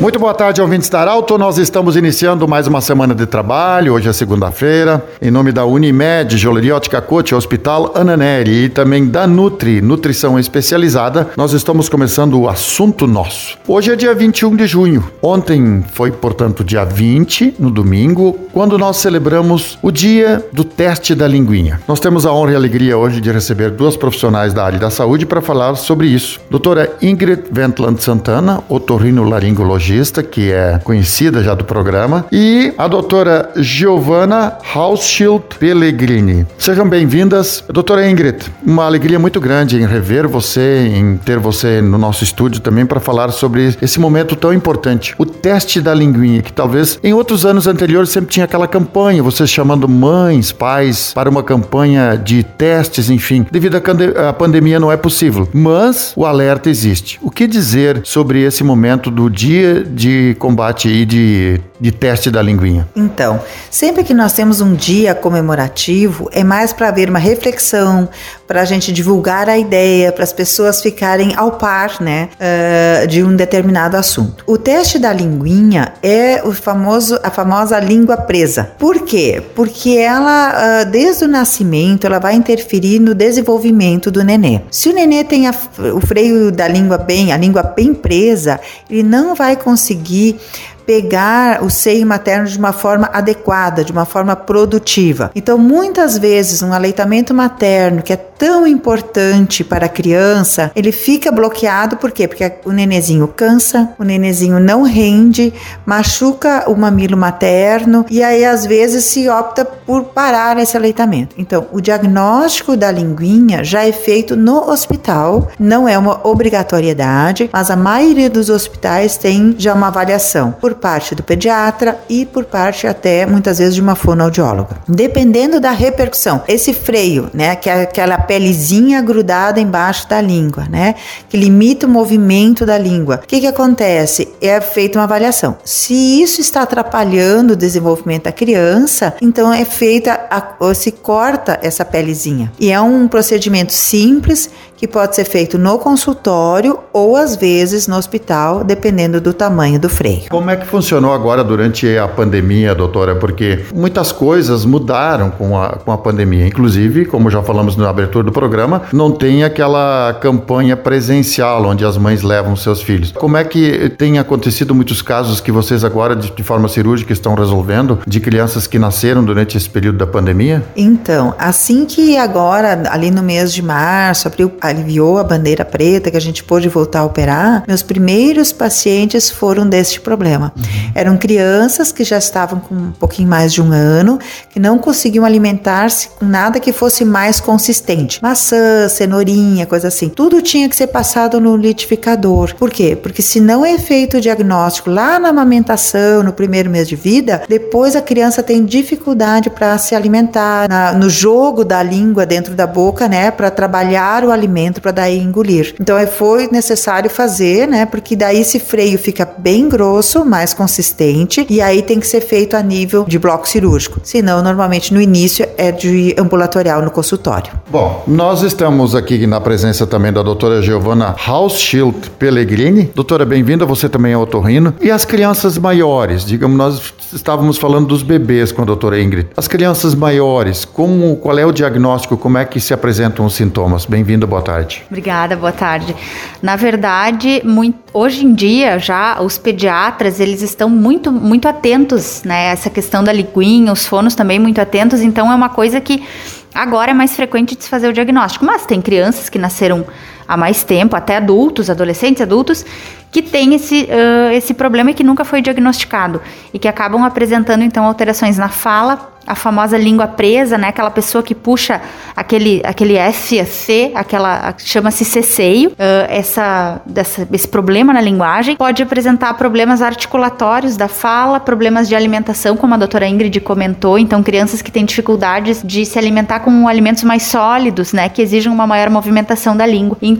Muito boa tarde, ouvintes da Arauto. Nós estamos iniciando mais uma semana de trabalho. Hoje é segunda-feira. Em nome da Unimed, Joalheria Ótica Cote, Hospital Ananeri e também da Nutri, Nutrição Especializada, nós estamos começando o assunto nosso. Hoje é dia 21 de junho. Ontem foi, portanto, dia 20, no domingo, quando nós celebramos o dia do teste da linguinha. Nós temos a honra e a alegria hoje de receber duas profissionais da área da saúde para falar sobre isso. Doutora Ingrid Ventland Santana, otorrinolaringologista que é conhecida já do programa, e a doutora Giovanna Hausschild Pellegrini. Sejam bem-vindas. Doutora Ingrid, uma alegria muito grande em rever você, em ter você no nosso estúdio também para falar sobre esse momento tão importante, o teste da linguinha, que talvez em outros anos anteriores sempre tinha aquela campanha, vocês chamando mães, pais para uma campanha de testes, enfim. Devido à pandemia não é possível, mas o alerta existe. O que dizer sobre esse momento do dia de combate e de, de teste da linguinha? Então, sempre que nós temos um dia comemorativo, é mais para haver uma reflexão, para a gente divulgar a ideia, para as pessoas ficarem ao par, né, uh, de um determinado assunto. O teste da linguinha é o famoso, a famosa língua presa. Por quê? Porque ela, uh, desde o nascimento, ela vai interferir no desenvolvimento do nenê. Se o nenê tem a, o freio da língua bem, a língua bem presa, ele não vai conseguir pegar o seio materno de uma forma adequada, de uma forma produtiva. Então, muitas vezes, um aleitamento materno que é tão importante para a criança, ele fica bloqueado por quê? Porque o nenezinho cansa, o nenezinho não rende, machuca o mamilo materno e aí às vezes se opta por parar esse aleitamento. Então, o diagnóstico da linguinha já é feito no hospital, não é uma obrigatoriedade, mas a maioria dos hospitais tem já uma avaliação por parte do pediatra e por parte até muitas vezes de uma fonoaudióloga. Dependendo da repercussão, esse freio, né, que é aquela pelezinha grudada embaixo da língua, né, que limita o movimento da língua. O que que acontece? É feita uma avaliação. Se isso está atrapalhando o desenvolvimento da criança, então é feita a, se corta essa pelezinha. E é um procedimento simples que pode ser feito no consultório ou às vezes no hospital, dependendo do tamanho do freio. Como é que funcionou agora durante a pandemia, doutora? Porque muitas coisas mudaram com a, com a pandemia. Inclusive, como já falamos na abertura do programa, não tem aquela campanha presencial onde as mães levam seus filhos. Como é que tem acontecido muitos casos que vocês agora, de, de forma cirúrgica, estão resolvendo de crianças que nasceram durante esse período da pandemia? Então, assim que agora, ali no mês de março, abril, aliviou a bandeira preta, que a gente pôde voltar a operar, meus primeiros pacientes foram deste problema. Uhum. Eram crianças que já estavam com um pouquinho mais de um ano, que não conseguiam alimentar-se com nada que fosse mais consistente. Maçã, cenourinha, coisa assim. Tudo tinha que ser passado no litificador. Por quê? Porque se não é feito o diagnóstico lá na amamentação, no primeiro mês de vida, depois a criança tem dificuldade para se alimentar, na, no jogo da língua dentro da boca, né, para trabalhar o alimento alimento para daí engolir. Então é, foi necessário fazer, né? Porque daí esse freio fica bem grosso, mais consistente, e aí tem que ser feito a nível de bloco cirúrgico. Senão, normalmente no início é de ambulatorial no consultório. Bom, nós estamos aqui na presença também da doutora Giovanna Hausschild Pellegrini. Doutora, bem-vinda, você também é otorrino. E as crianças maiores, digamos, nós estávamos falando dos bebês com a doutora Ingrid. As crianças maiores, como, qual é o diagnóstico, como é que se apresentam os sintomas? Bem-vinda, boa tarde tarde. Obrigada, boa tarde. Na verdade, muito, hoje em dia já os pediatras eles estão muito muito atentos, né? Essa questão da linguinha, os fonos também muito atentos. Então é uma coisa que agora é mais frequente de se fazer o diagnóstico. Mas tem crianças que nasceram há mais tempo, até adultos, adolescentes, adultos, que têm esse, uh, esse problema e que nunca foi diagnosticado e que acabam apresentando então alterações na fala, a famosa língua presa, né? Aquela pessoa que puxa aquele, aquele F, C, aquela chama-se ceceio. Uh, essa, dessa, esse problema na linguagem pode apresentar problemas articulatórios da fala, problemas de alimentação, como a doutora Ingrid comentou. Então, crianças que têm dificuldades de se alimentar com alimentos mais sólidos, né? Que exigem uma maior movimentação da língua. Então,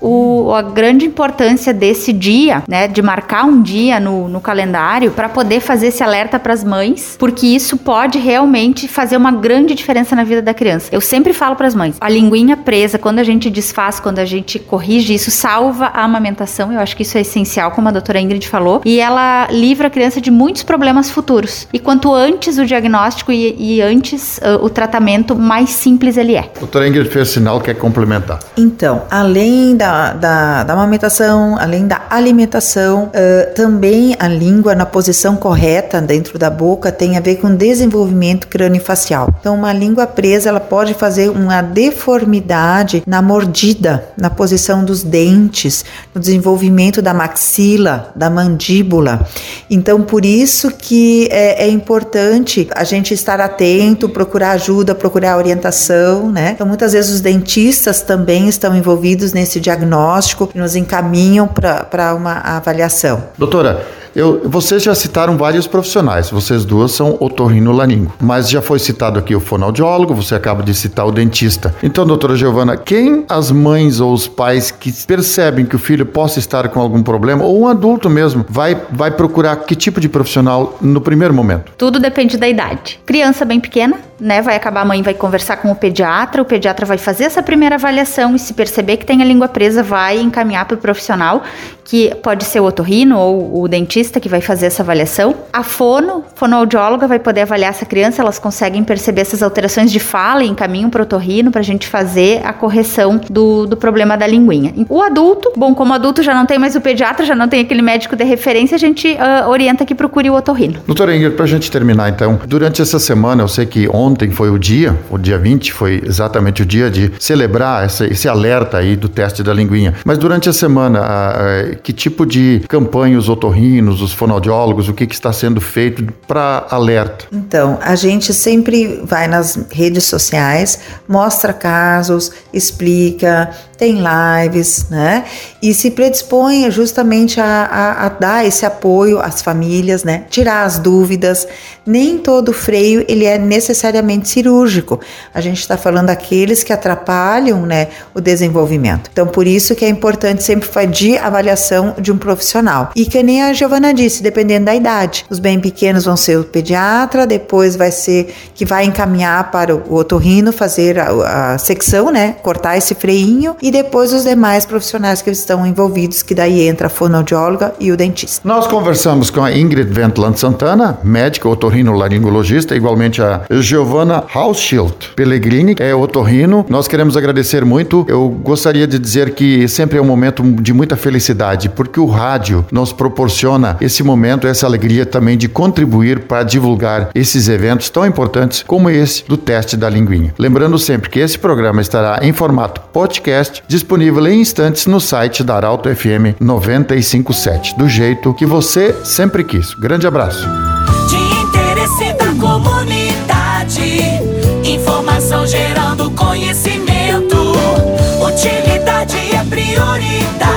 o, a grande importância desse dia, né? De marcar um dia no, no calendário para poder fazer esse alerta para as mães, porque isso pode realmente fazer uma grande diferença na vida da criança. Eu sempre falo para as mães, a linguinha presa, quando a gente desfaz, quando a gente corrige, isso salva a amamentação. Eu acho que isso é essencial, como a doutora Ingrid falou, e ela livra a criança de muitos problemas futuros. E quanto antes o diagnóstico e, e antes uh, o tratamento, mais simples ele é. Doutora Ingrid fez sinal, quer complementar. Então, além da, da, da amamentação, além da alimentação, uh, também a língua na posição correta dentro da boca tem a ver com desenvolvimento craniofacial. Então, uma língua presa, ela pode fazer uma deformidade na mordida, na posição dos dentes, no desenvolvimento da maxila, da mandíbula. Então, por isso que é, é importante a gente estar atento, procurar ajuda, procurar orientação, né? Então, muitas vezes os dentistas também estão envolvidos nesse diagnóstico nos encaminham para uma avaliação. Doutora, eu, vocês já citaram vários profissionais, vocês duas são otorrinolaringo, mas já foi citado aqui o fonoaudiólogo, você acaba de citar o dentista. Então, doutora Giovana, quem as mães ou os pais que percebem que o filho possa estar com algum problema, ou um adulto mesmo, vai, vai procurar que tipo de profissional no primeiro momento? Tudo depende da idade. Criança bem pequena, né, vai acabar, a mãe vai conversar com o pediatra, o pediatra vai fazer essa primeira avaliação e se perceber que tem a língua presa, vai encaminhar para o profissional, que pode ser o otorrino ou o dentista que vai fazer essa avaliação. A fono, fonoaudióloga vai poder avaliar essa criança, elas conseguem perceber essas alterações de fala e encaminham para o otorrino para a gente fazer a correção do, do problema da linguinha. O adulto, bom, como adulto já não tem mais o pediatra, já não tem aquele médico de referência, a gente uh, orienta que procure o otorrino. Doutora Ingrid, para a gente terminar então, durante essa semana, eu sei que ontem foi o dia, o dia 20 foi exatamente o dia de celebrar esse, esse alerta aí do teste da linguinha. Mas durante a semana, a, a, que tipo de campanha os otorrinos, os fonoaudiólogos, o que, que está sendo feito para alerta? Então, a gente sempre vai nas redes sociais, mostra casos, explica, tem lives, né? E se predispõe justamente a, a, a, dar esse apoio às famílias, né? Tirar as dúvidas. Nem todo freio ele é necessariamente cirúrgico. A gente está falando daqueles que atrapalham, né, o desenvolvimento. Então, por isso que é importante sempre de avaliação de um profissional. E que nem a Giovana disse, dependendo da idade. Os bem pequenos vão ser o pediatra, depois vai ser que vai encaminhar para o otorrino fazer a, a secção, né? Cortar esse freinho e depois os demais profissionais que estão envolvidos, que daí entra a fonoaudióloga e o dentista. Nós conversamos com a Ingrid Ventland Santana, médica otorrino-laringologista, igualmente a Giovanna Hausschild Pellegrini, é otorrino. Nós queremos agradecer muito. Eu gostaria de dizer que sempre é um momento de muita felicidade, porque o rádio nos proporciona esse momento, essa alegria também de contribuir para divulgar esses eventos tão importantes como esse do teste da linguinha. Lembrando sempre que esse programa estará em formato podcast, disponível em instantes no site da Arauto FM 957, do jeito que você sempre quis. Grande abraço. De interesse da comunidade, informação gerando conhecimento, utilidade é prioridade.